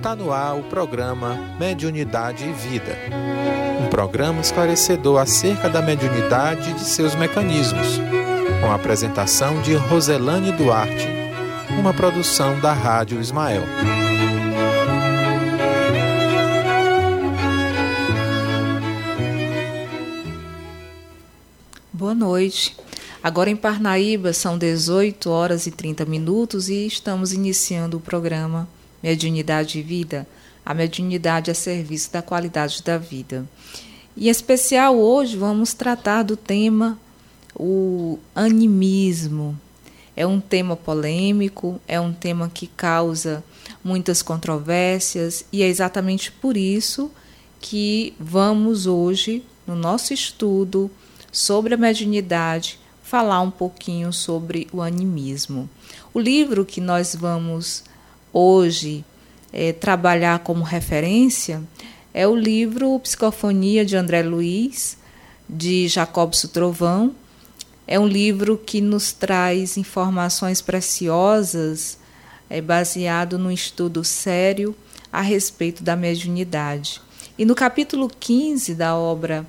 Está no ar o programa Mediunidade e Vida. Um programa esclarecedor acerca da mediunidade e de seus mecanismos. Com a apresentação de Roselane Duarte, uma produção da Rádio Ismael. Boa noite. Agora em Parnaíba são 18 horas e 30 minutos e estamos iniciando o programa Mediunidade e Vida, a mediunidade a serviço da qualidade da vida. Em especial hoje vamos tratar do tema o animismo. É um tema polêmico, é um tema que causa muitas controvérsias e é exatamente por isso que vamos hoje no nosso estudo sobre a mediunidade falar um pouquinho sobre o animismo. O livro que nós vamos hoje é, trabalhar como referência é o livro Psicofonia de André Luiz, de Jacob Sutrovão. É um livro que nos traz informações preciosas, é, baseado num estudo sério a respeito da mediunidade. E no capítulo 15 da obra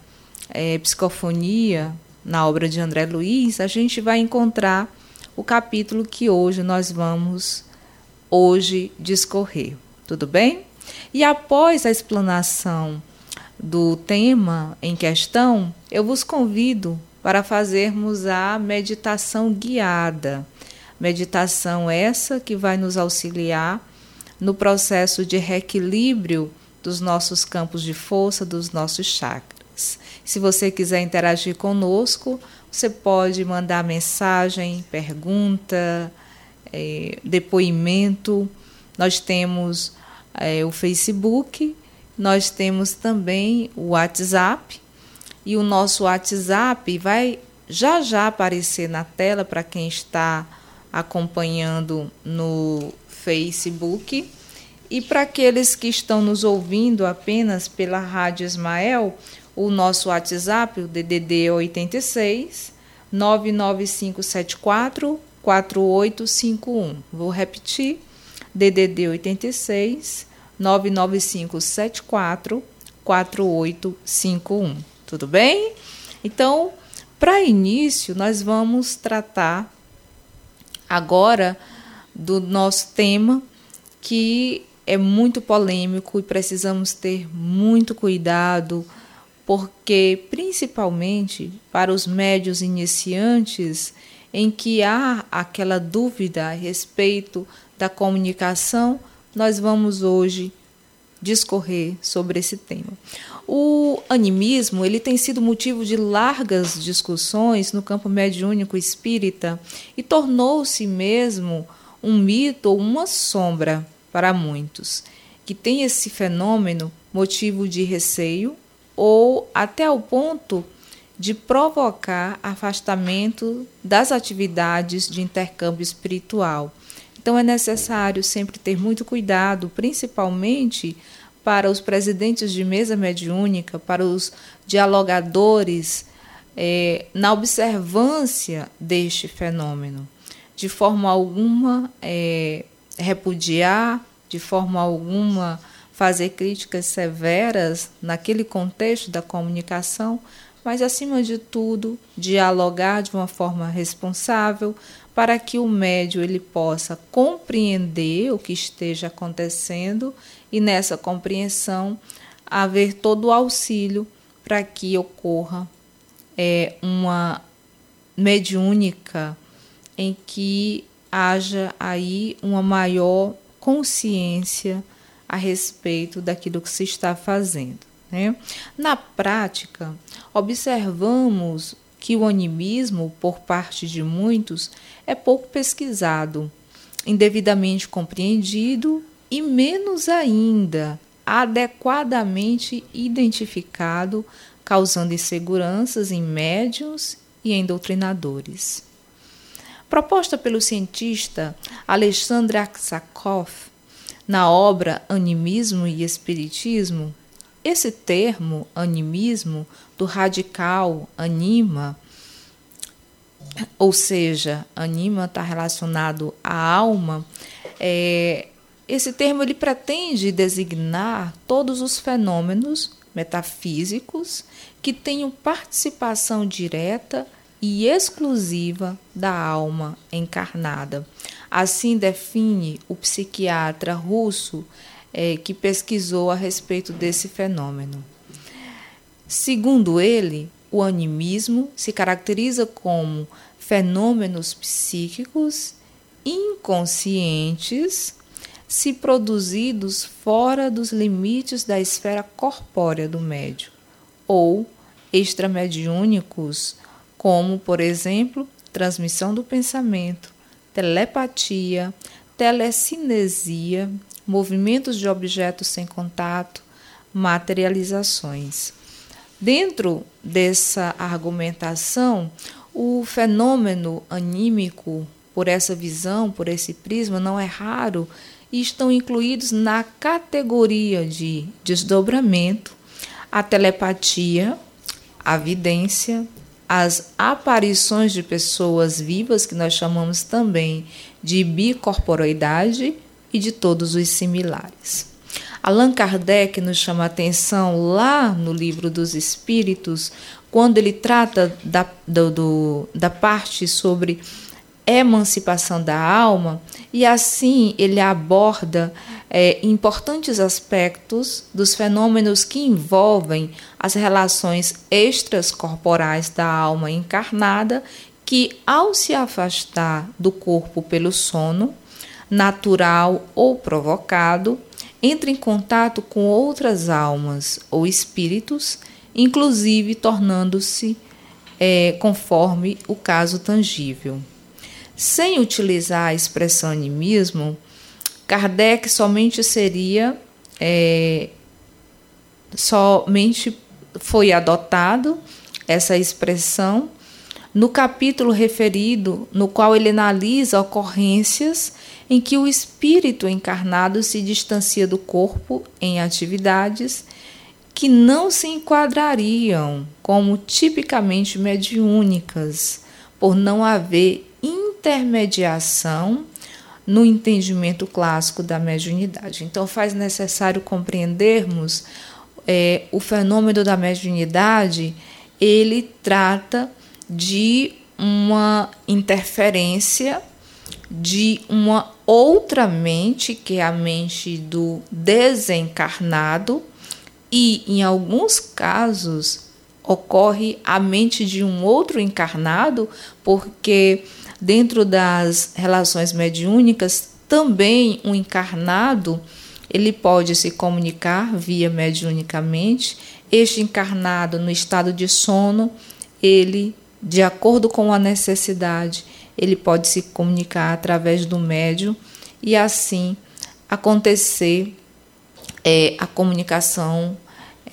é, Psicofonia, na obra de André Luiz, a gente vai encontrar o capítulo que hoje nós vamos hoje discorrer. Tudo bem? E após a explanação do tema em questão, eu vos convido para fazermos a meditação guiada. Meditação essa que vai nos auxiliar no processo de reequilíbrio dos nossos campos de força, dos nossos chakras. Se você quiser interagir conosco, você pode mandar mensagem, pergunta, é, depoimento. Nós temos é, o Facebook, nós temos também o WhatsApp. E o nosso WhatsApp vai já já aparecer na tela para quem está acompanhando no Facebook. E para aqueles que estão nos ouvindo apenas pela Rádio Ismael, o nosso WhatsApp, o DDD 86 99574 4851. Vou repetir. DDD 86 99574 4851. Tudo bem? Então, para início, nós vamos tratar agora do nosso tema que é muito polêmico e precisamos ter muito cuidado porque principalmente para os médios iniciantes em que há aquela dúvida a respeito da comunicação, nós vamos hoje discorrer sobre esse tema. O animismo ele tem sido motivo de largas discussões no campo mediúnico espírita e tornou-se mesmo um mito ou uma sombra para muitos, que tem esse fenômeno motivo de receio, ou até o ponto de provocar afastamento das atividades de intercâmbio espiritual. Então é necessário sempre ter muito cuidado, principalmente para os presidentes de mesa mediúnica, para os dialogadores, é, na observância deste fenômeno. De forma alguma é, repudiar, de forma alguma fazer críticas severas naquele contexto da comunicação, mas acima de tudo, dialogar de uma forma responsável para que o médio ele possa compreender o que esteja acontecendo e nessa compreensão haver todo o auxílio para que ocorra é, uma mediúnica em que haja aí uma maior consciência a respeito daquilo que se está fazendo. Né? Na prática, observamos que o animismo, por parte de muitos, é pouco pesquisado, indevidamente compreendido e, menos ainda, adequadamente identificado, causando inseguranças em médios e em doutrinadores. Proposta pelo cientista Alexandre Aksakov, na obra Animismo e Espiritismo, esse termo animismo, do radical anima, ou seja, anima está relacionado à alma, é, esse termo ele pretende designar todos os fenômenos metafísicos que tenham participação direta e exclusiva da alma encarnada. Assim define o psiquiatra russo é, que pesquisou a respeito desse fenômeno. Segundo ele, o animismo se caracteriza como fenômenos psíquicos inconscientes se produzidos fora dos limites da esfera corpórea do médio, ou extramediúnicos, como, por exemplo, transmissão do pensamento, telepatia, telecinesia, movimentos de objetos sem contato, materializações. Dentro dessa argumentação, o fenômeno anímico, por essa visão, por esse prisma, não é raro e estão incluídos na categoria de desdobramento, a telepatia, a vidência, as aparições de pessoas vivas, que nós chamamos também de bicorporoidade, e de todos os similares. Allan Kardec nos chama a atenção lá no livro dos Espíritos, quando ele trata da, do, do, da parte sobre emancipação da alma, e assim ele aborda é, importantes aspectos dos fenômenos que envolvem as relações extracorporais da alma encarnada, que, ao se afastar do corpo pelo sono, natural ou provocado, entra em contato com outras almas ou espíritos, inclusive tornando-se é, conforme o caso tangível. Sem utilizar a expressão animismo, Kardec somente seria é, somente foi adotado essa expressão no capítulo referido, no qual ele analisa ocorrências em que o espírito encarnado se distancia do corpo em atividades que não se enquadrariam como tipicamente mediúnicas, por não haver intermediação no entendimento clássico da mediunidade. Então, faz necessário compreendermos é, o fenômeno da mediunidade, ele trata de uma interferência de uma outra mente, que é a mente do desencarnado, e em alguns casos ocorre a mente de um outro encarnado, porque dentro das relações mediúnicas também um encarnado ele pode se comunicar via mediunicamente. Este encarnado no estado de sono, ele de acordo com a necessidade, ele pode se comunicar através do médium e assim acontecer é, a comunicação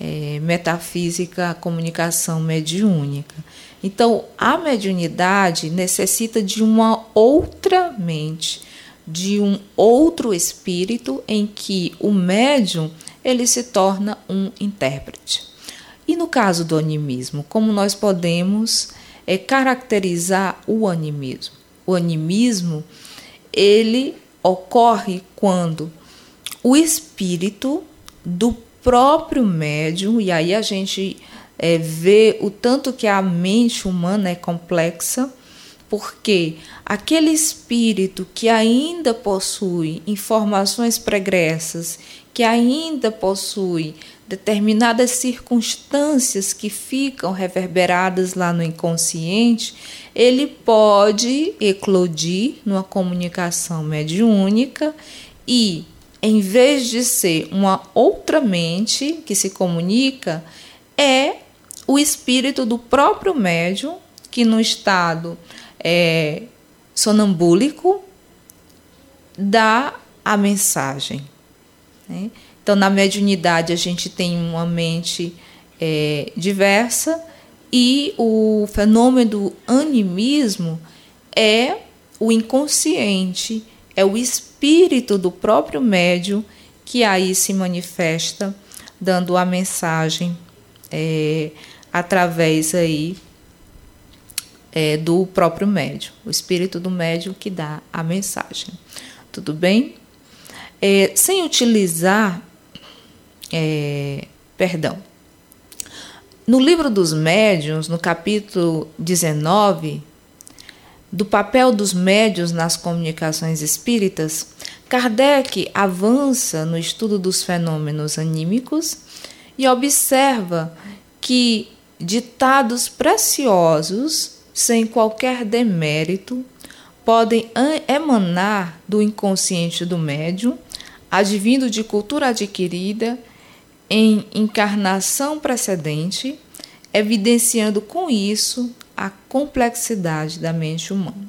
é, metafísica, a comunicação mediúnica. Então, a mediunidade necessita de uma outra mente, de um outro espírito em que o médium ele se torna um intérprete. E no caso do animismo, como nós podemos é caracterizar o animismo. O animismo ele ocorre quando o espírito do próprio médium, e aí a gente é, vê o tanto que a mente humana é complexa, porque aquele espírito que ainda possui informações pregressas, que ainda possui determinadas circunstâncias que ficam reverberadas lá no inconsciente, ele pode eclodir numa comunicação mediúnica e, em vez de ser uma outra mente que se comunica, é o espírito do próprio médium que, no estado é, sonambúlico, dá a mensagem. Né? Então, na mediunidade, a gente tem uma mente é, diversa e o fenômeno do animismo é o inconsciente, é o espírito do próprio médium que aí se manifesta, dando a mensagem é, através aí é, do próprio médium, o espírito do médium que dá a mensagem. Tudo bem? é, sem utilizar. É, perdão. No livro dos médiuns, no capítulo 19, do papel dos médios nas comunicações espíritas, Kardec avança no estudo dos fenômenos anímicos e observa que ditados preciosos, sem qualquer demérito, podem emanar do inconsciente do médium, advindo de cultura adquirida em encarnação precedente, evidenciando com isso a complexidade da mente humana.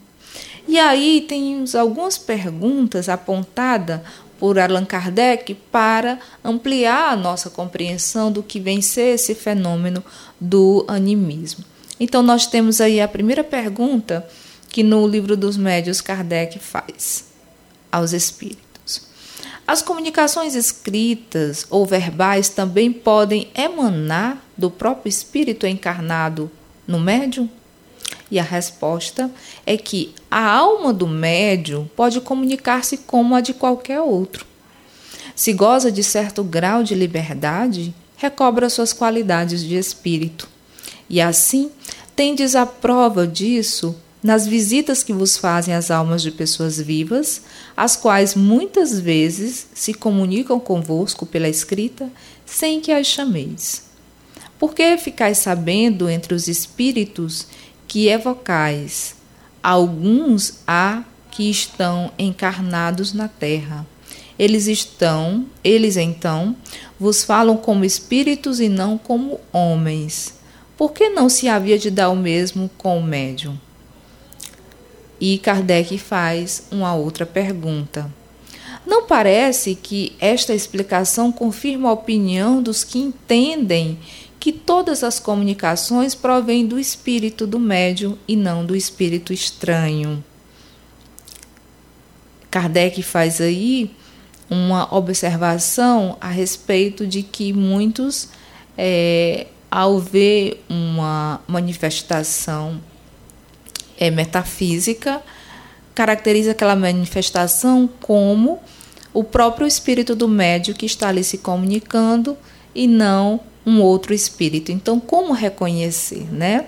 E aí temos algumas perguntas apontadas por Allan Kardec para ampliar a nossa compreensão do que vem ser esse fenômeno do animismo. Então nós temos aí a primeira pergunta que no livro dos médios Kardec faz aos espíritos. As comunicações escritas ou verbais também podem emanar do próprio espírito encarnado no médium? E a resposta é que a alma do médium pode comunicar-se como a de qualquer outro. Se goza de certo grau de liberdade, recobra suas qualidades de espírito. E assim, tendes a prova disso nas visitas que vos fazem as almas de pessoas vivas, as quais muitas vezes se comunicam convosco pela escrita sem que as chameis. Por que ficais sabendo entre os espíritos que evocais. Alguns há que estão encarnados na terra. Eles estão, eles então vos falam como espíritos e não como homens. Por que não se havia de dar o mesmo com o médium? E Kardec faz uma outra pergunta. Não parece que esta explicação confirma a opinião dos que entendem que todas as comunicações provêm do espírito do médium e não do espírito estranho. Kardec faz aí uma observação a respeito de que muitos, é, ao ver uma manifestação é, metafísica, caracteriza aquela manifestação como o próprio espírito do médium que está ali se comunicando e não um outro espírito. Então, como reconhecer, né?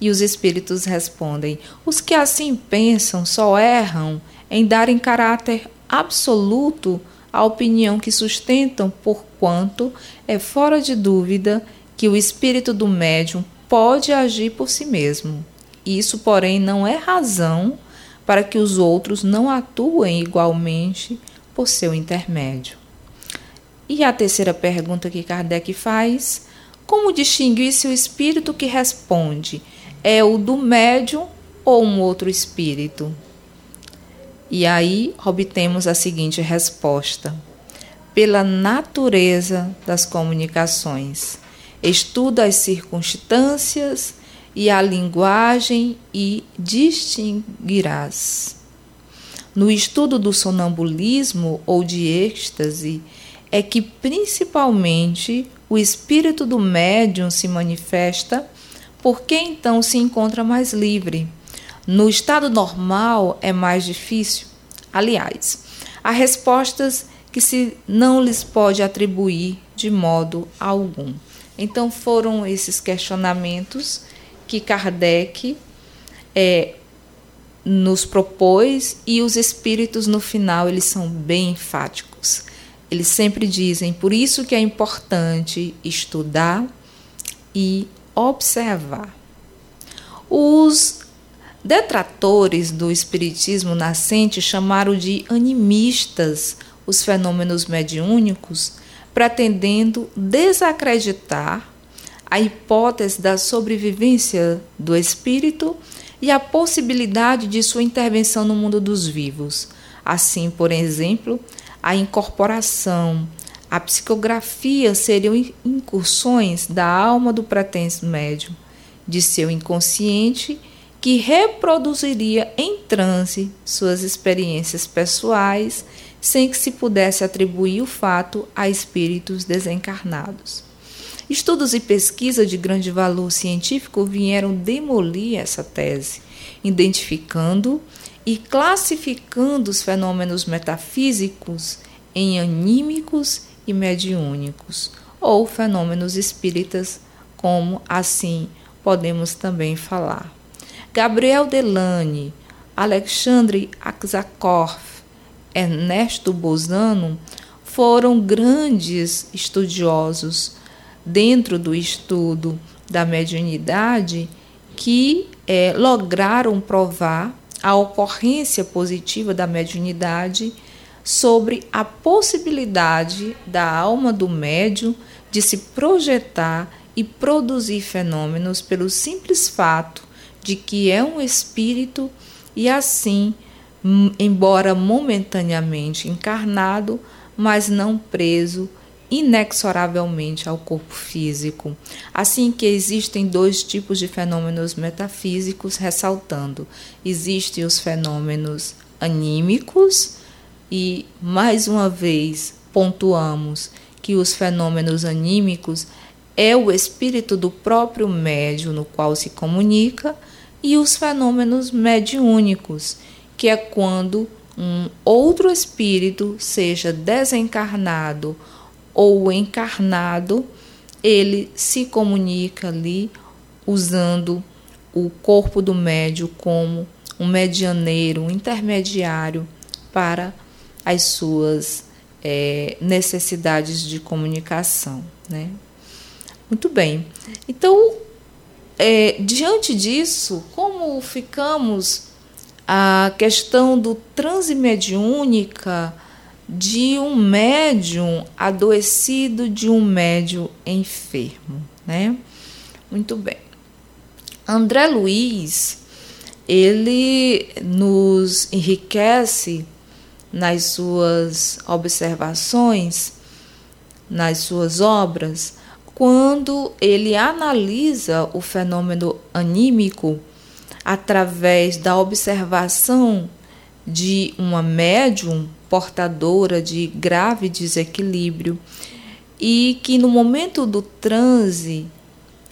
E os espíritos respondem: os que assim pensam só erram em darem caráter absoluto à opinião que sustentam, porquanto é fora de dúvida que o espírito do médium pode agir por si mesmo. Isso, porém, não é razão para que os outros não atuem igualmente por seu intermédio. E a terceira pergunta que Kardec faz: como distinguir se o espírito que responde é o do médium ou um outro espírito? E aí obtemos a seguinte resposta: pela natureza das comunicações. Estuda as circunstâncias e a linguagem e distinguirás. No estudo do sonambulismo ou de êxtase, é que principalmente o espírito do médium se manifesta, porque então se encontra mais livre. No estado normal é mais difícil. Aliás, há respostas que se não lhes pode atribuir de modo algum. Então foram esses questionamentos que Kardec é, nos propôs e os espíritos no final eles são bem enfáticos. Eles sempre dizem, por isso que é importante estudar e observar. Os detratores do espiritismo nascente chamaram de animistas os fenômenos mediúnicos, pretendendo desacreditar a hipótese da sobrevivência do espírito e a possibilidade de sua intervenção no mundo dos vivos. Assim, por exemplo, a incorporação, a psicografia seriam incursões da alma do pretenso médium, de seu inconsciente, que reproduziria em transe suas experiências pessoais, sem que se pudesse atribuir o fato a espíritos desencarnados. Estudos e pesquisa de grande valor científico vieram demolir essa tese, identificando e classificando os fenômenos metafísicos em anímicos e mediúnicos, ou fenômenos espíritas, como assim podemos também falar. Gabriel Delane, Alexandre Aksakov, Ernesto Bozano foram grandes estudiosos dentro do estudo da mediunidade que é, lograram provar a ocorrência positiva da mediunidade sobre a possibilidade da alma do médium de se projetar e produzir fenômenos pelo simples fato de que é um espírito e assim, embora momentaneamente encarnado, mas não preso inexoravelmente ao corpo físico. Assim que existem dois tipos de fenômenos metafísicos, ressaltando: existem os fenômenos anímicos e mais uma vez pontuamos que os fenômenos anímicos é o espírito do próprio médium no qual se comunica e os fenômenos mediúnicos, que é quando um outro espírito, seja desencarnado ou encarnado, ele se comunica ali usando o corpo do médio como um medianeiro, um intermediário para as suas é, necessidades de comunicação. Né? Muito bem. Então, é, diante disso, como ficamos a questão do transe mediúnica de um médium adoecido de um médium enfermo, né? Muito bem. André Luiz, ele nos enriquece nas suas observações, nas suas obras, quando ele analisa o fenômeno anímico através da observação de uma médium portadora de grave desequilíbrio e que no momento do transe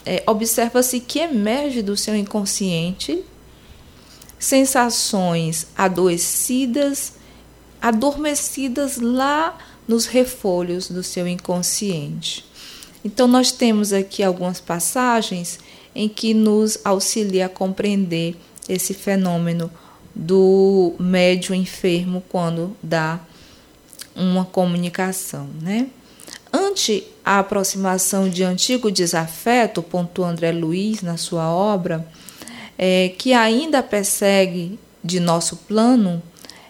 é, observa-se que emerge do seu inconsciente sensações adoecidas, adormecidas lá nos refolhos do seu inconsciente. Então, nós temos aqui algumas passagens em que nos auxilia a compreender esse fenômeno do médium enfermo quando dá uma comunicação, né? Ante a aproximação de antigo desafeto, pontua André Luiz na sua obra, é, que ainda persegue de nosso plano,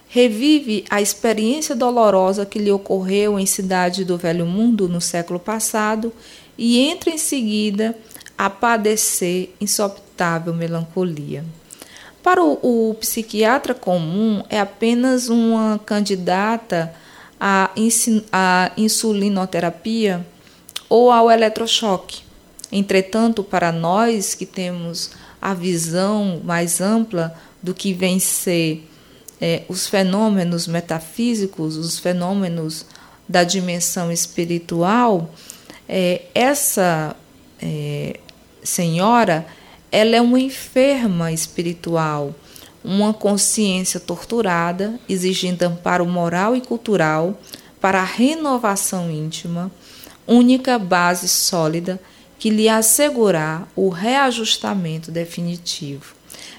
revive a experiência dolorosa que lhe ocorreu em cidade do Velho Mundo no século passado e entra em seguida a padecer insopitável melancolia. Para o, o psiquiatra comum, é apenas uma candidata à, à insulinoterapia ou ao eletrochoque. Entretanto, para nós que temos a visão mais ampla do que vem ser é, os fenômenos metafísicos, os fenômenos da dimensão espiritual, é, essa é, senhora ela é uma enferma espiritual, uma consciência torturada, exigindo amparo moral e cultural para a renovação íntima, única base sólida que lhe assegurar o reajustamento definitivo.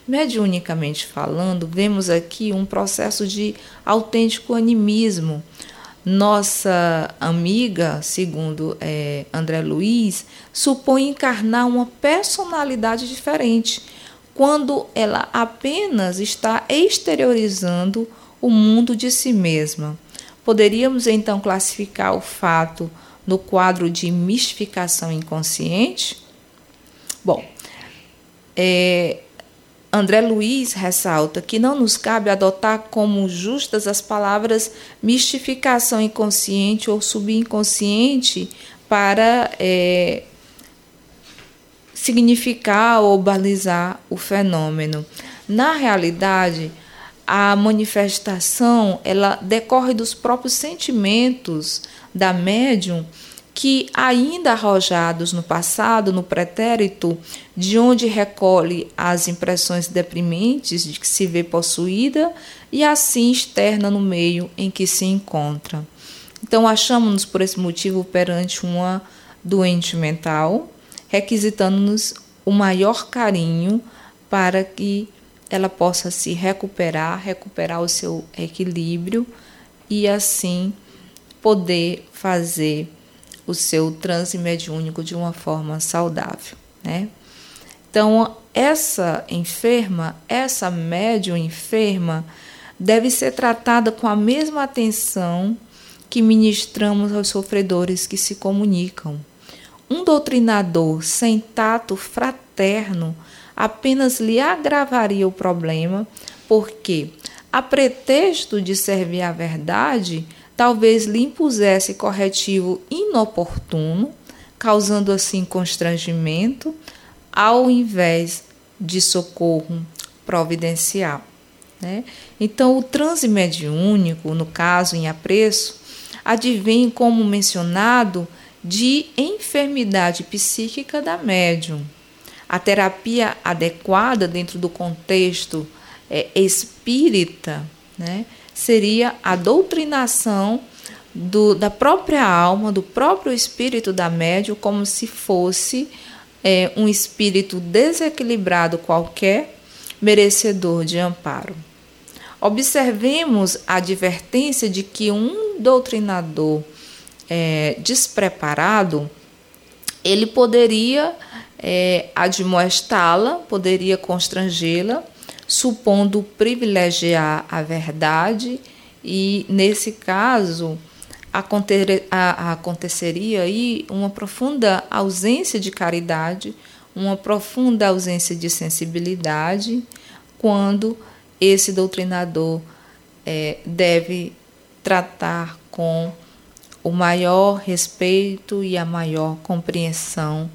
Mediunicamente falando, vemos aqui um processo de autêntico animismo, nossa amiga, segundo é, André Luiz, supõe encarnar uma personalidade diferente, quando ela apenas está exteriorizando o mundo de si mesma. Poderíamos então classificar o fato no quadro de mistificação inconsciente? Bom, é, André Luiz ressalta que não nos cabe adotar como justas as palavras mistificação inconsciente ou subinconsciente para é, significar ou balizar o fenômeno. Na realidade, a manifestação ela decorre dos próprios sentimentos da médium que, ainda arrojados no passado, no pretérito, de onde recolhe as impressões deprimentes de que se vê possuída e assim externa no meio em que se encontra. Então, achamos-nos por esse motivo perante uma doente mental, requisitando-nos o maior carinho para que ela possa se recuperar, recuperar o seu equilíbrio e assim poder fazer o seu transe mediúnico de uma forma saudável, né? Então, essa enferma, essa médium enferma, deve ser tratada com a mesma atenção que ministramos aos sofredores que se comunicam. Um doutrinador sem tato fraterno apenas lhe agravaria o problema, porque, a pretexto de servir à verdade, talvez lhe impusesse corretivo inoportuno, causando assim constrangimento, ao invés de socorro providencial. Né? Então, o transe mediúnico, no caso em apreço, advém, como mencionado, de enfermidade psíquica da médium. A terapia adequada dentro do contexto é, espírita né, seria a doutrinação do, da própria alma, do próprio espírito da médium, como se fosse é, um espírito desequilibrado qualquer, merecedor de amparo. Observemos a advertência de que um doutrinador é, despreparado ele poderia é, admoestá-la, poderia constrangê-la, supondo privilegiar a verdade, e nesse caso a, aconteceria aí uma profunda ausência de caridade, uma profunda ausência de sensibilidade, quando esse doutrinador é, deve tratar com o maior respeito e a maior compreensão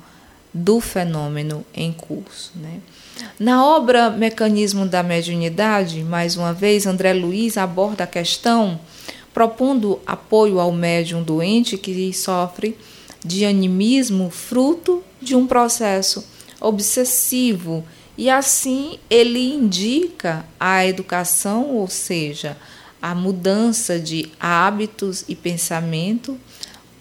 do fenômeno em curso. Né? Na obra Mecanismo da Mediunidade, mais uma vez, André Luiz aborda a questão propondo apoio ao médium doente que sofre de animismo fruto de um processo obsessivo. E assim ele indica a educação, ou seja, a mudança de hábitos e pensamento,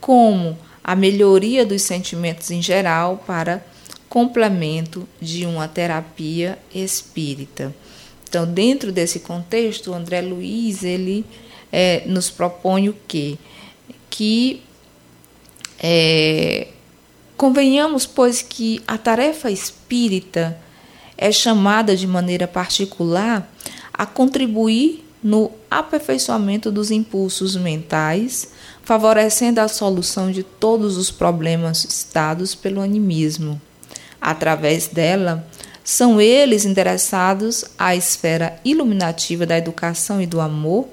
como a melhoria dos sentimentos em geral para complemento de uma terapia espírita. Então, dentro desse contexto, o André Luiz ele é, nos propõe o quê? Que é, convenhamos, pois, que a tarefa espírita é chamada de maneira particular a contribuir no aperfeiçoamento dos impulsos mentais, favorecendo a solução de todos os problemas estados pelo animismo. Através dela, são eles endereçados à esfera iluminativa da educação e do amor,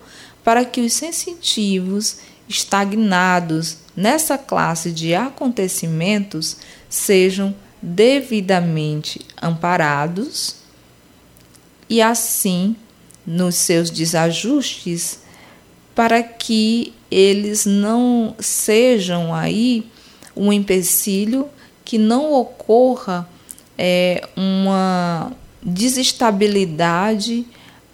para que os sensitivos estagnados nessa classe de acontecimentos sejam devidamente amparados e assim nos seus desajustes para que eles não sejam aí um empecilho que não ocorra é, uma desestabilidade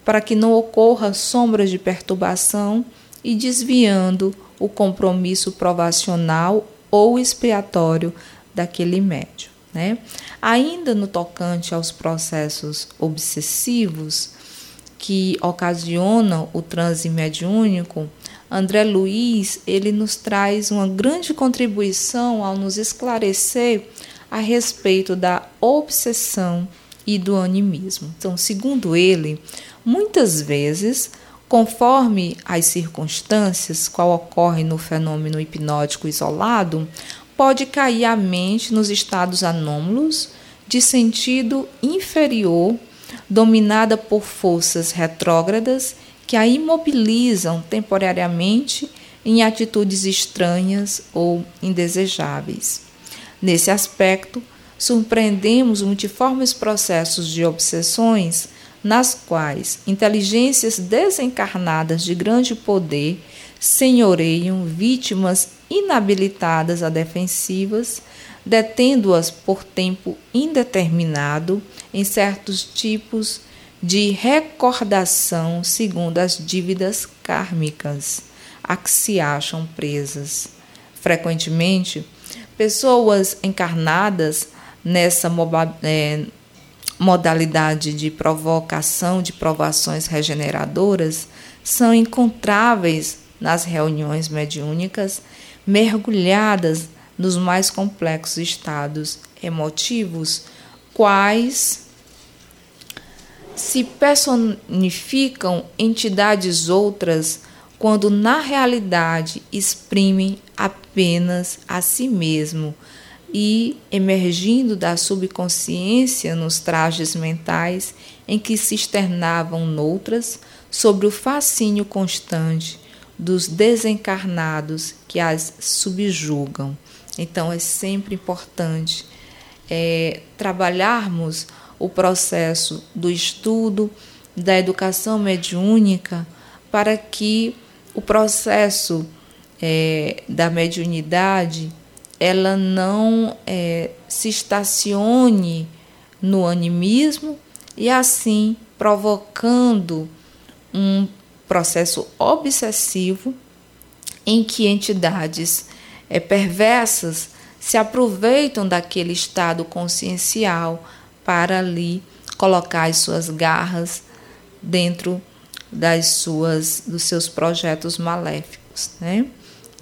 para que não ocorra sombras de perturbação e desviando o compromisso provacional ou expiatório daquele médio. Né? Ainda no tocante aos processos obsessivos que ocasionam o transe mediúnico, André Luiz ele nos traz uma grande contribuição ao nos esclarecer a respeito da obsessão e do animismo. Então, segundo ele, muitas vezes, conforme as circunstâncias, qual ocorre no fenômeno hipnótico isolado, pode cair a mente nos estados anômalos de sentido inferior, dominada por forças retrógradas que a imobilizam temporariamente em atitudes estranhas ou indesejáveis. Nesse aspecto, surpreendemos multiformes processos de obsessões nas quais inteligências desencarnadas de grande poder senhoreiam vítimas inabilitadas a defensivas, detendo-as por tempo indeterminado em certos tipos de recordação segundo as dívidas kármicas, a que se acham presas. Frequentemente, pessoas encarnadas nessa é, modalidade de provocação de provações regeneradoras são encontráveis nas reuniões mediúnicas, mergulhadas nos mais complexos estados emotivos, quais se personificam entidades outras quando na realidade exprimem apenas a si mesmo e emergindo da subconsciência nos trajes mentais em que se externavam noutras sobre o fascínio constante dos desencarnados que as subjugam. Então é sempre importante é, trabalharmos o processo do estudo da educação mediúnica para que o processo é, da mediunidade ela não é, se estacione no animismo e assim provocando um processo obsessivo em que entidades é, perversas se aproveitam daquele estado consciencial para ali colocar as suas garras dentro das suas dos seus projetos maléficos, né?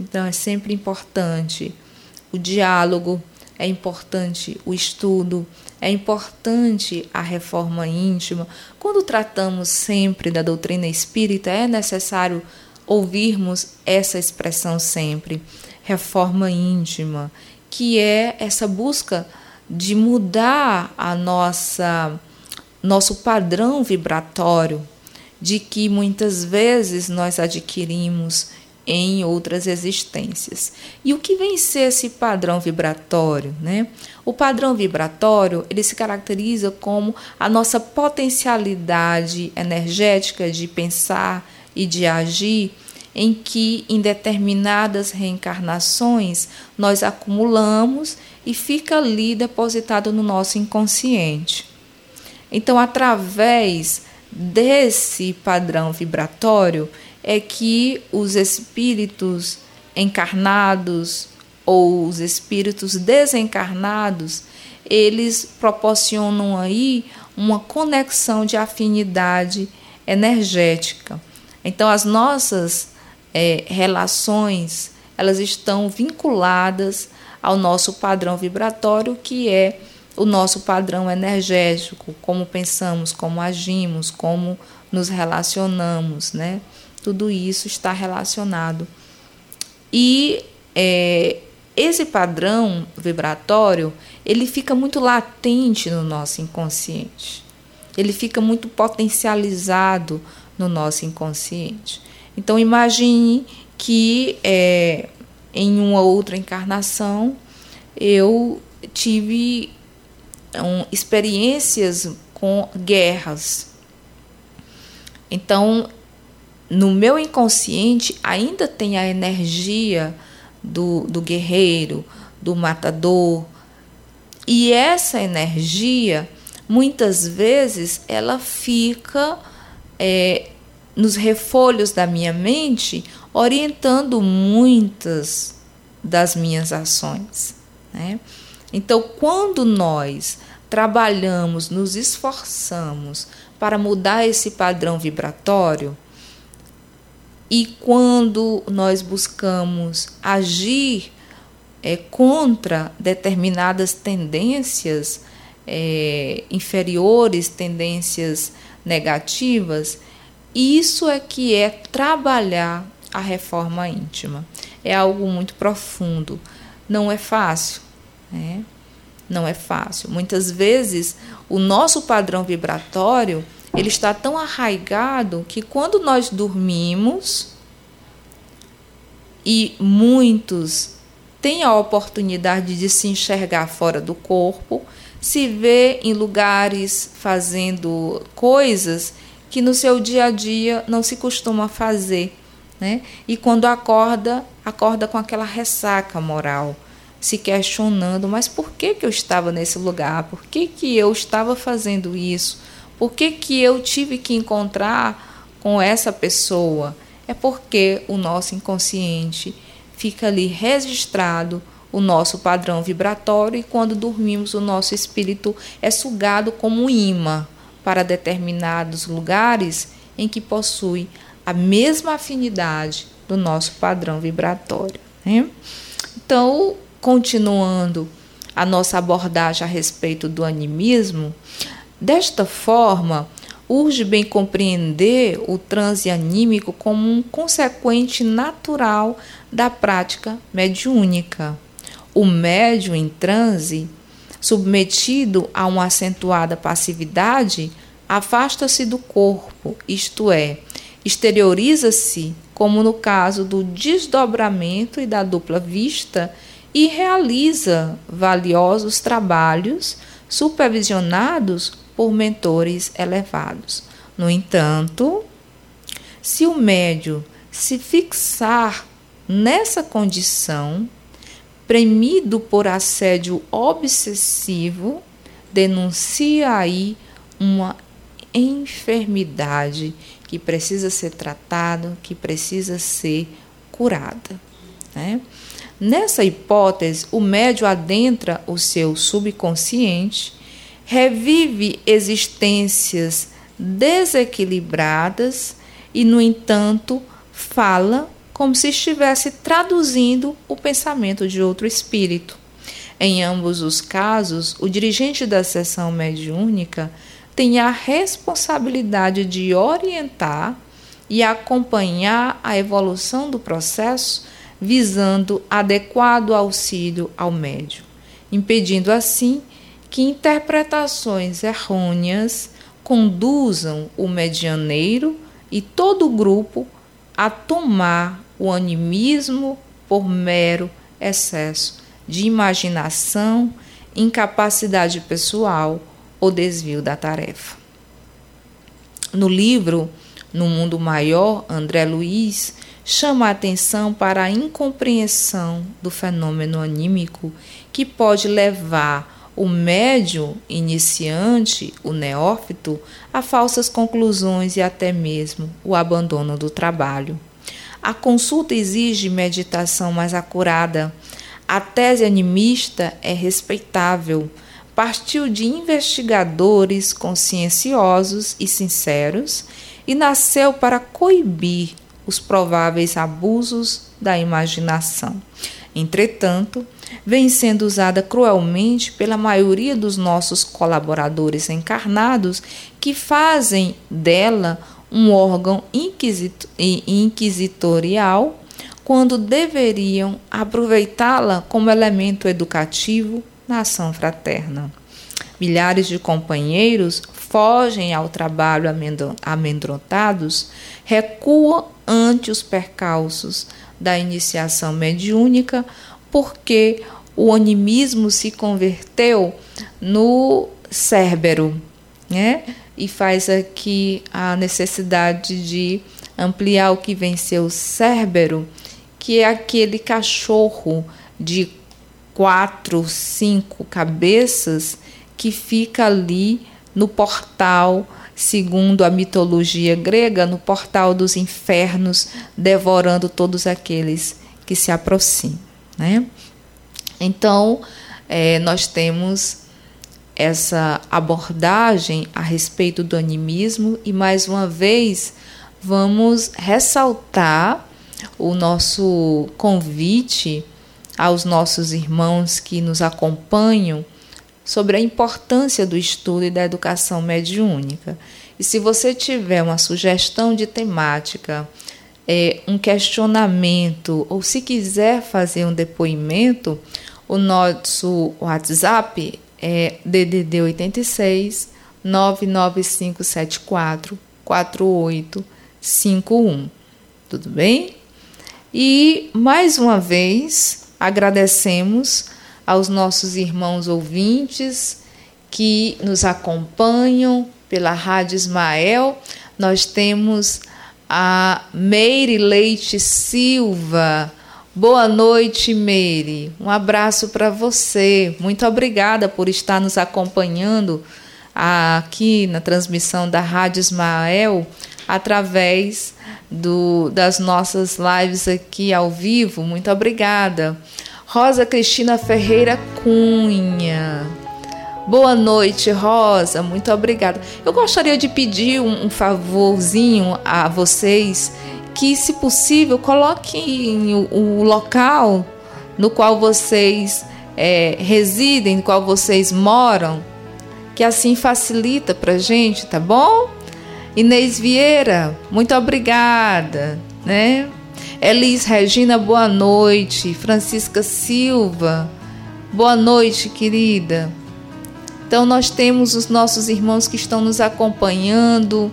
Então é sempre importante o diálogo, é importante o estudo, é importante a reforma íntima. Quando tratamos sempre da doutrina espírita, é necessário ouvirmos essa expressão sempre, reforma íntima, que é essa busca de mudar a nossa nosso padrão vibratório, de que muitas vezes nós adquirimos em outras existências. E o que vem ser esse padrão vibratório, né? O padrão vibratório, ele se caracteriza como a nossa potencialidade energética de pensar e de agir em que em determinadas reencarnações nós acumulamos e fica ali depositado no nosso inconsciente. Então, através desse padrão vibratório é que os espíritos encarnados ou os espíritos desencarnados, eles proporcionam aí uma conexão de afinidade energética. Então, as nossas é, relações, elas estão vinculadas ao nosso padrão vibratório, que é o nosso padrão energético, como pensamos, como agimos, como nos relacionamos, né? Tudo isso está relacionado. E é, esse padrão vibratório, ele fica muito latente no nosso inconsciente. Ele fica muito potencializado no nosso inconsciente. Então imagine que é, em uma outra encarnação eu tive um, experiências com guerras. Então, no meu inconsciente ainda tem a energia do, do guerreiro, do matador. E essa energia, muitas vezes, ela fica é, nos refolhos da minha mente, orientando muitas das minhas ações. Né? Então, quando nós trabalhamos, nos esforçamos para mudar esse padrão vibratório, e quando nós buscamos agir é, contra determinadas tendências é, inferiores, tendências negativas, isso é que é trabalhar a reforma íntima. É algo muito profundo. Não é fácil, né? Não é fácil. Muitas vezes o nosso padrão vibratório ele está tão arraigado que quando nós dormimos e muitos têm a oportunidade de se enxergar fora do corpo, se vê em lugares fazendo coisas que no seu dia a dia não se costuma fazer. Né? E quando acorda, acorda com aquela ressaca moral, se questionando: mas por que, que eu estava nesse lugar? Por que, que eu estava fazendo isso? Por que, que eu tive que encontrar com essa pessoa? é porque o nosso inconsciente fica ali registrado o nosso padrão vibratório e quando dormimos o nosso espírito é sugado como um imã para determinados lugares em que possui a mesma afinidade do nosso padrão vibratório. Né? Então, continuando a nossa abordagem a respeito do animismo, desta forma, urge bem compreender o transe anímico como um consequente natural da prática mediúnica. O médium em transe, submetido a uma acentuada passividade, afasta-se do corpo, isto é, exterioriza-se, como no caso do desdobramento e da dupla vista, e realiza valiosos trabalhos supervisionados por mentores elevados. No entanto, se o médio se fixar nessa condição, premido por assédio obsessivo, denuncia aí uma enfermidade que precisa ser tratada, que precisa ser curada. Né? Nessa hipótese, o médio adentra o seu subconsciente, revive existências desequilibradas e, no entanto, fala como se estivesse traduzindo o pensamento de outro espírito. Em ambos os casos, o dirigente da sessão mediúnica tem a responsabilidade de orientar e acompanhar a evolução do processo, visando adequado auxílio ao médium, impedindo assim que interpretações errôneas conduzam o medianeiro e todo o grupo a tomar o animismo por mero excesso de imaginação, incapacidade pessoal ou desvio da tarefa. No livro No Mundo Maior, André Luiz chama a atenção para a incompreensão do fenômeno anímico que pode levar o médium iniciante, o neófito, a falsas conclusões e até mesmo o abandono do trabalho. A consulta exige meditação mais acurada. A tese animista é respeitável, partiu de investigadores conscienciosos e sinceros e nasceu para coibir os prováveis abusos da imaginação. Entretanto, vem sendo usada cruelmente pela maioria dos nossos colaboradores encarnados que fazem dela um órgão inquisitorial quando deveriam aproveitá-la como elemento educativo na ação fraterna. Milhares de companheiros fogem ao trabalho amedrontados, recuam ante os percalços da iniciação mediúnica, porque o animismo se converteu no cérebro, né? E faz aqui a necessidade de ampliar o que venceu o cérebro, que é aquele cachorro de quatro, cinco cabeças que fica ali no portal, segundo a mitologia grega, no portal dos infernos, devorando todos aqueles que se aproximam. Né? Então, é, nós temos essa abordagem a respeito do animismo e, mais uma vez, vamos ressaltar o nosso convite aos nossos irmãos que nos acompanham sobre a importância do estudo e da educação mediúnica. E se você tiver uma sugestão de temática, é, um questionamento, ou se quiser fazer um depoimento, o nosso WhatsApp é DDD 86 99574 4851. Tudo bem? E mais uma vez agradecemos aos nossos irmãos ouvintes que nos acompanham pela Rádio Ismael. Nós temos a Meire Leite Silva. Boa noite, Meire. Um abraço para você. Muito obrigada por estar nos acompanhando aqui na transmissão da Rádio Ismael através do, das nossas lives aqui ao vivo. Muito obrigada. Rosa Cristina Ferreira Cunha. Boa noite, Rosa. Muito obrigada. Eu gostaria de pedir um, um favorzinho a vocês que, se possível, coloquem o, o local no qual vocês é, residem, no qual vocês moram, que assim facilita para gente, tá bom? Inês Vieira, muito obrigada, né? Elis Regina, boa noite. Francisca Silva, boa noite, querida. Então, nós temos os nossos irmãos que estão nos acompanhando,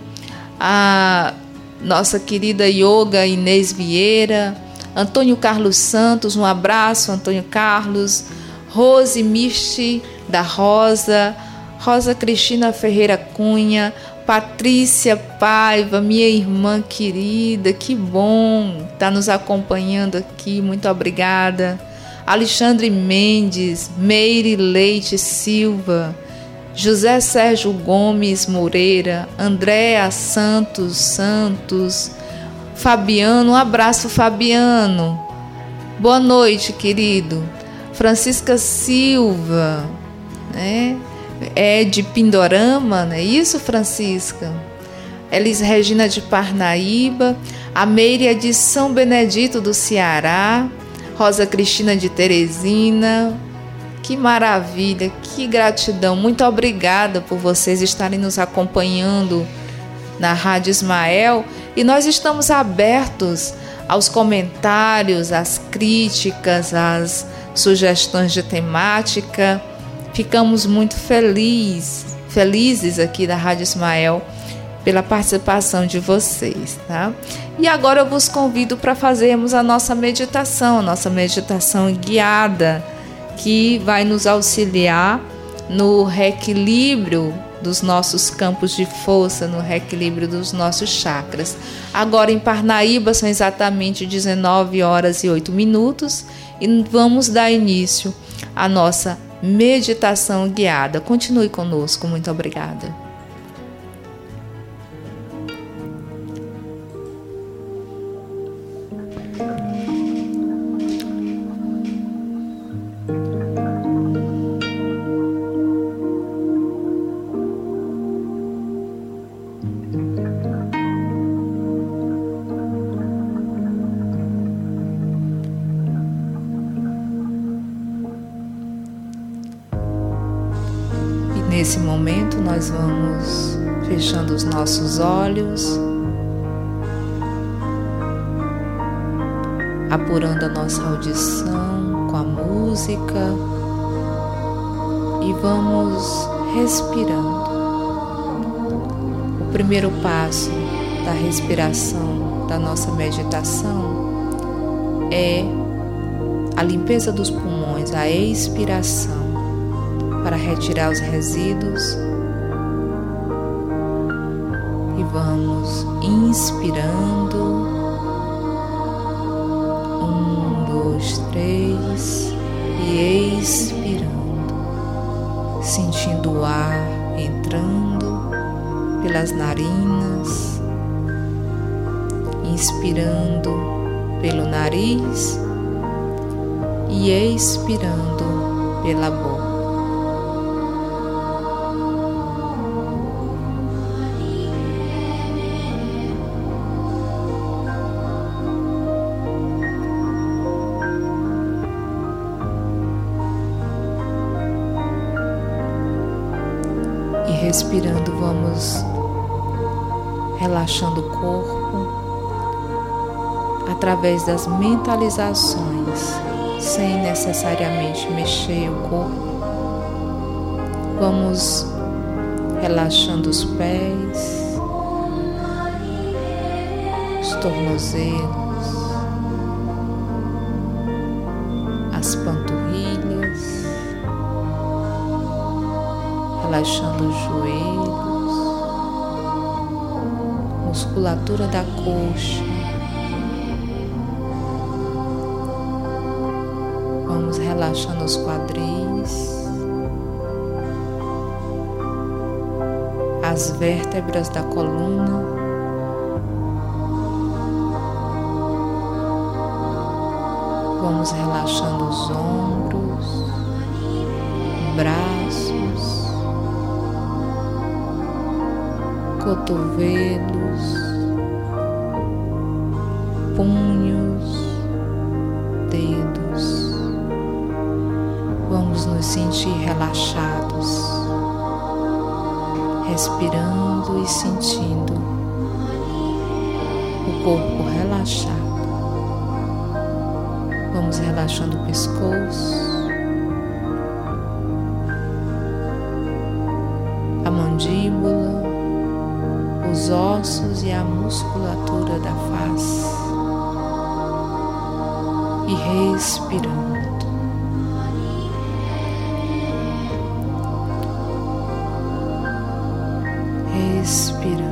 a nossa querida Yoga Inês Vieira, Antônio Carlos Santos, um abraço, Antônio Carlos, Rose Misti da Rosa, Rosa Cristina Ferreira Cunha, Patrícia Paiva, minha irmã querida, que bom estar tá nos acompanhando aqui, muito obrigada. Alexandre Mendes, Meire Leite Silva, José Sérgio Gomes Moreira, Andréa Santos Santos, Fabiano, um abraço Fabiano. Boa noite, querido. Francisca Silva, né? é de Pindorama, não é isso, Francisca? Elis Regina de Parnaíba, a é de São Benedito do Ceará, Rosa Cristina de Teresina. Que maravilha, que gratidão. Muito obrigada por vocês estarem nos acompanhando na Rádio Ismael e nós estamos abertos aos comentários, às críticas, às sugestões de temática. Ficamos muito felizes, felizes aqui da Rádio Ismael pela participação de vocês, tá? E agora eu vos convido para fazermos a nossa meditação, a nossa meditação guiada, que vai nos auxiliar no reequilíbrio dos nossos campos de força, no reequilíbrio dos nossos chakras. Agora em Parnaíba são exatamente 19 horas e 8 minutos e vamos dar início à nossa meditação guiada. Continue conosco, muito obrigada. Da respiração da nossa meditação é a limpeza dos pulmões, a expiração para retirar os resíduos. E vamos inspirando. Um, dois, três. E expirando, sentindo o ar entrando pelas narinas, inspirando pelo nariz e expirando pela boca. respirando, vamos relaxando o corpo através das mentalizações, sem necessariamente mexer o corpo. Vamos relaxando os pés, os tornozelos, as panturrilhas relaxando os joelhos, musculatura da coxa. relaxando os quadris, as vértebras da coluna. Vamos relaxando os ombros, braços, cotovelos, punhos sentir relaxados, respirando e sentindo o corpo relaxado. Vamos relaxando o pescoço, a mandíbula, os ossos e a musculatura da face e respirando. Respirando.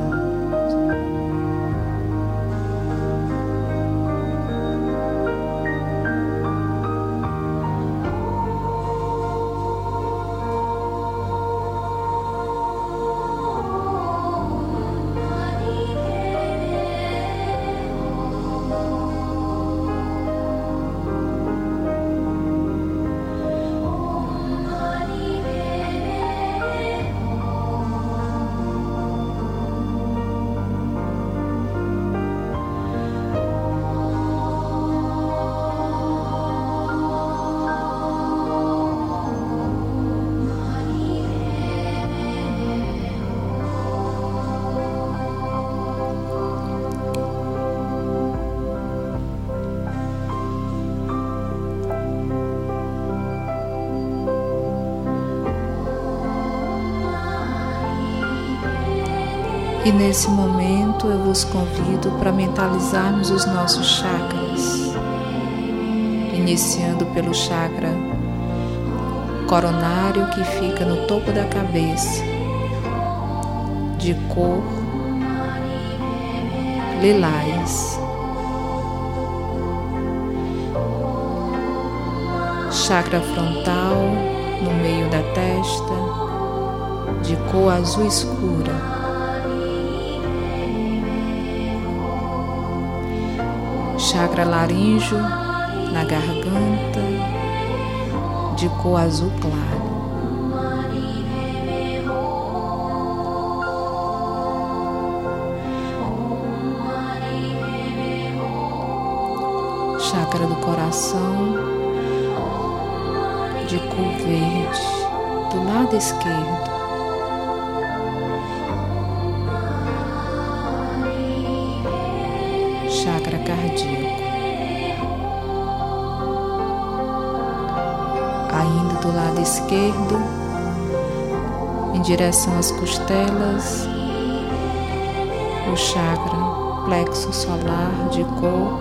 Nesse momento eu vos convido para mentalizarmos os nossos chakras, iniciando pelo chakra coronário que fica no topo da cabeça, de cor lilás. Chakra frontal no meio da testa, de cor azul escura. Chakra laríngeo na garganta, de cor azul claro. Chakra do coração, de cor verde, do lado esquerdo. Cardíaco. Ainda do lado esquerdo, em direção às costelas, o chakra plexo solar de cor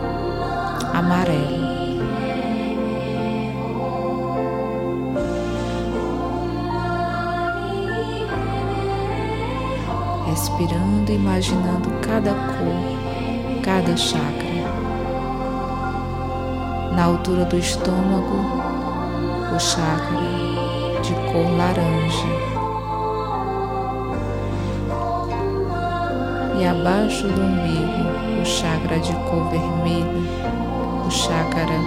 amarelo. Respirando imaginando cada cor cada chakra. Na altura do estômago, o chakra de cor laranja. E abaixo do umbigo, o chakra de cor vermelha, o chakra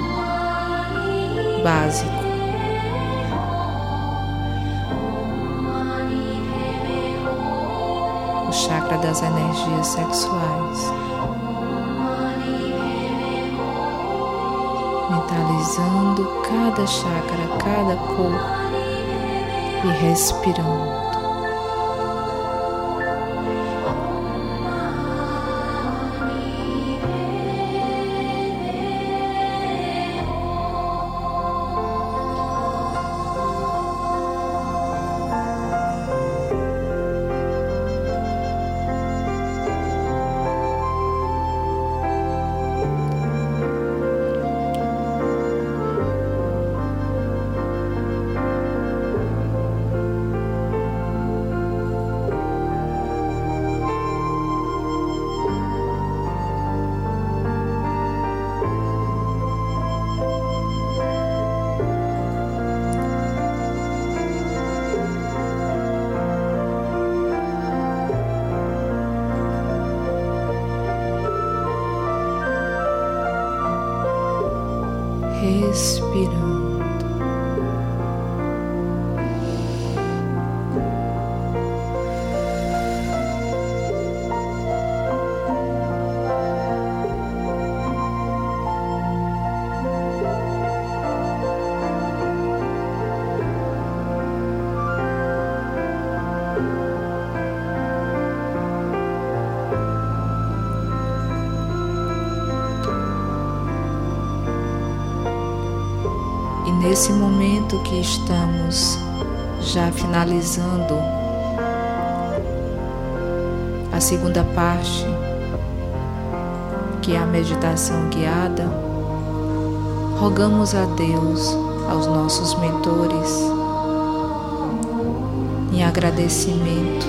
básico. O chakra das energias sexuais. Mentalizando cada chakra, cada cor e respirando. Nesse momento que estamos já finalizando a segunda parte, que é a meditação guiada, rogamos a Deus, aos nossos mentores, em agradecimento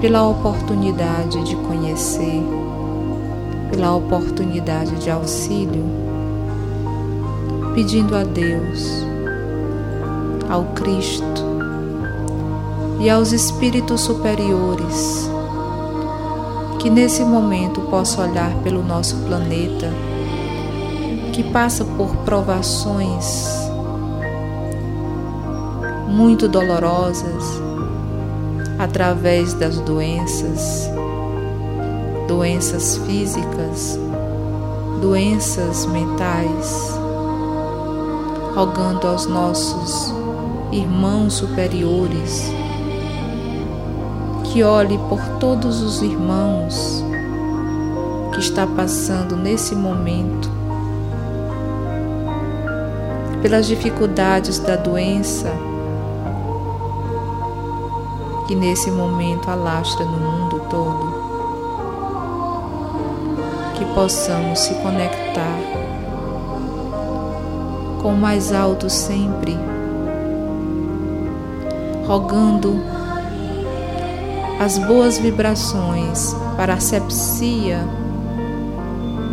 pela oportunidade de conhecer, pela oportunidade de auxílio, pedindo a Deus, ao Cristo e aos espíritos superiores que nesse momento possa olhar pelo nosso planeta que passa por provações muito dolorosas através das doenças, doenças físicas, doenças mentais, rogando aos nossos irmãos superiores que olhe por todos os irmãos que está passando nesse momento pelas dificuldades da doença que nesse momento alastra no mundo todo. Que possamos se conectar com o mais alto sempre, rogando as boas vibrações para a sepsia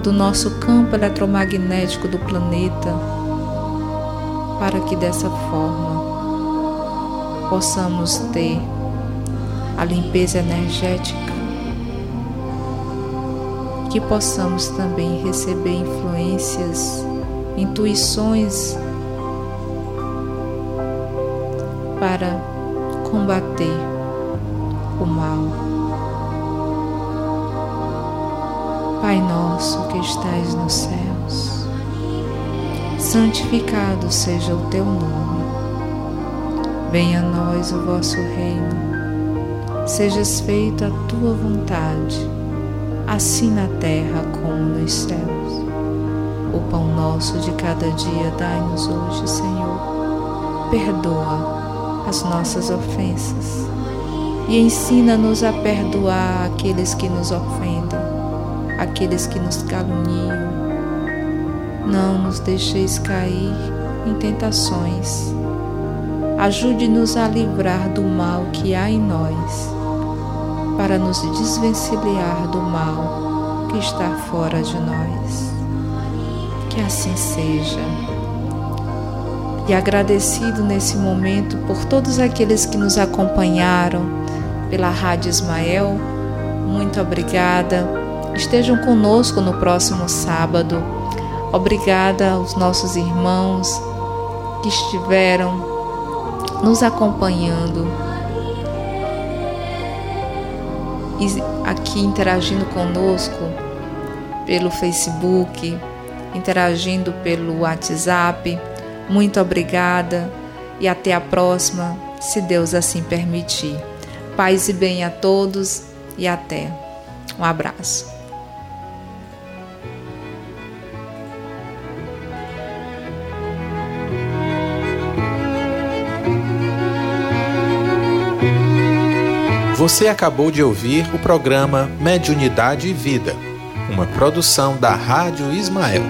do nosso campo eletromagnético do planeta, para que dessa forma possamos ter a limpeza energética, que possamos também receber influências, intuições para combater o mal. Pai nosso que estais nos céus, santificado seja o teu nome. Venha a nós o vosso reino. Sejas feita a tua vontade, assim na terra como nos céus. O pão nosso de cada dia dai-nos hoje, Senhor. Perdoa as nossas ofensas e ensina-nos a perdoar aqueles que nos ofendem, aqueles que nos caluniam. Não nos deixeis cair em tentações. Ajude-nos a livrar do mal que há em nós, para nos desvencilhar do mal que está fora de nós. Que assim seja. E agradecido nesse momento por todos aqueles que nos acompanharam pela Rádio Ismael. Muito obrigada. Estejam conosco no próximo sábado. Obrigada aos nossos irmãos que estiveram nos acompanhando e aqui interagindo conosco pelo Facebook, interagindo pelo WhatsApp. Muito obrigada e até a próxima, se Deus assim permitir. Paz e bem a todos e até. Um abraço. Você acabou de ouvir o programa Mediunidade e Vida, uma produção da Rádio Ismael.